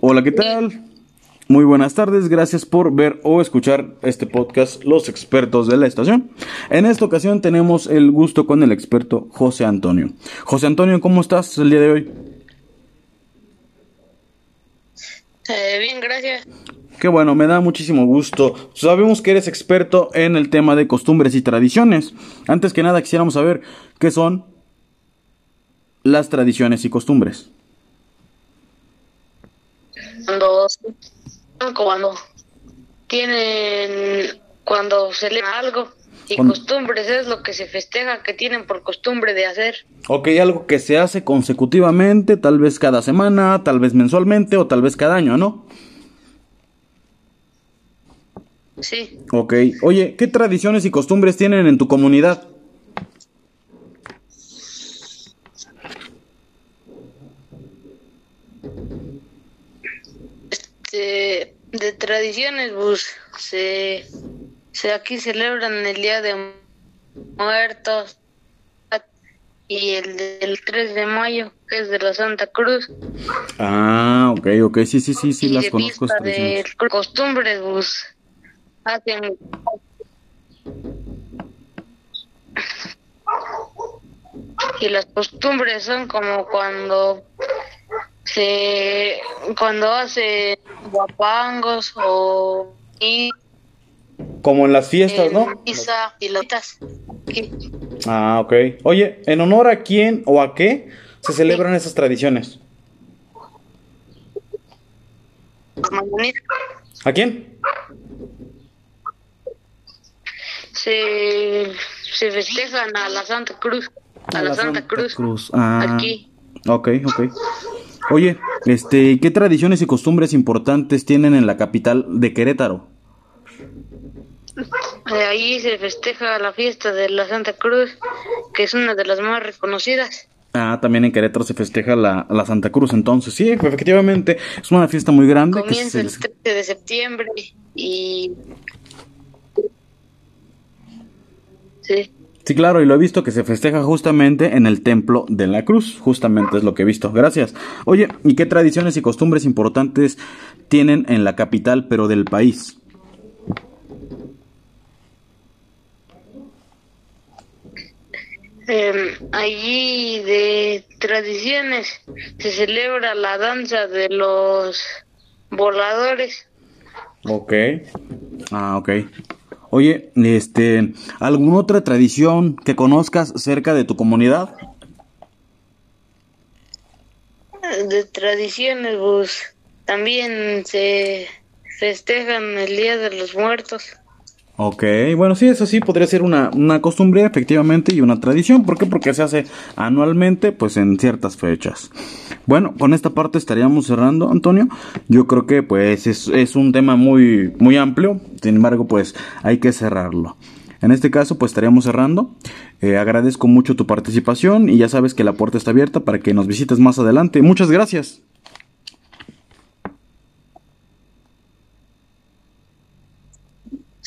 Hola, ¿qué tal? Muy buenas tardes, gracias por ver o escuchar este podcast Los expertos de la estación. En esta ocasión tenemos el gusto con el experto José Antonio. José Antonio, ¿cómo estás el día de hoy? Eh, bien, gracias. Qué bueno, me da muchísimo gusto. Sabemos que eres experto en el tema de costumbres y tradiciones. Antes que nada quisiéramos saber qué son las tradiciones y costumbres. Cuando, cuando tienen, cuando celebran algo y Cuando- costumbres es lo que se festeja que tienen por costumbre de hacer. Ok, algo que se hace consecutivamente, tal vez cada semana, tal vez mensualmente o tal vez cada año, ¿no? Sí, Ok, oye, ¿qué tradiciones y costumbres tienen en tu comunidad? este, de tradiciones, pues se, se aquí celebran el Día de Muertos y el del 3 de mayo, que es de la Santa Cruz. Ah, ok, ok, sí, sí, sí, sí, y las de conozco. de costumbres, pues hacen y las costumbres son como cuando se cuando hace guapangos o y Como en las fiestas, ¿no? misa y lotas Ah, ok. Oye, ¿en honor a quién o a qué se celebran esas tradiciones? ¿A quién? Se se festejan a la Santa Cruz a, la, Santa, Cruz, Ah, aquí Ok, ok. Oye, este, ¿qué tradiciones y costumbres importantes tienen en la capital de Querétaro? Ahí se festeja la fiesta de la Santa Cruz, que es una de las más reconocidas. Ah, también en Querétaro se festeja la, la Santa Cruz, entonces sí, efectivamente, es una fiesta muy grande. que Comienza se- el 13 de septiembre y... Sí, Sí, claro, y lo he visto que se festeja justamente en el Templo de la Cruz, justamente es lo que he visto, gracias. Oye, ¿y qué tradiciones y costumbres importantes tienen en la capital, pero del país? eh, allí de tradiciones se celebra la danza de los voladores. Ok. Ah, ok. Oye, este, ¿alguna otra tradición que conozcas cerca de tu comunidad? De tradiciones, pues también se festejan el Día de los Muertos. Ok, bueno, sí, eso sí podría ser una, una costumbre, efectivamente, y una tradición. ¿Por qué? Porque se hace anualmente, pues en ciertas fechas. Bueno, con esta parte estaríamos cerrando, Antonio. Yo creo que, pues, es, es un tema muy, muy amplio. Sin embargo, pues, hay que cerrarlo. En este caso, pues, estaríamos cerrando. Eh, agradezco mucho tu participación y ya sabes que la puerta está abierta para que nos visites más adelante. Muchas gracias.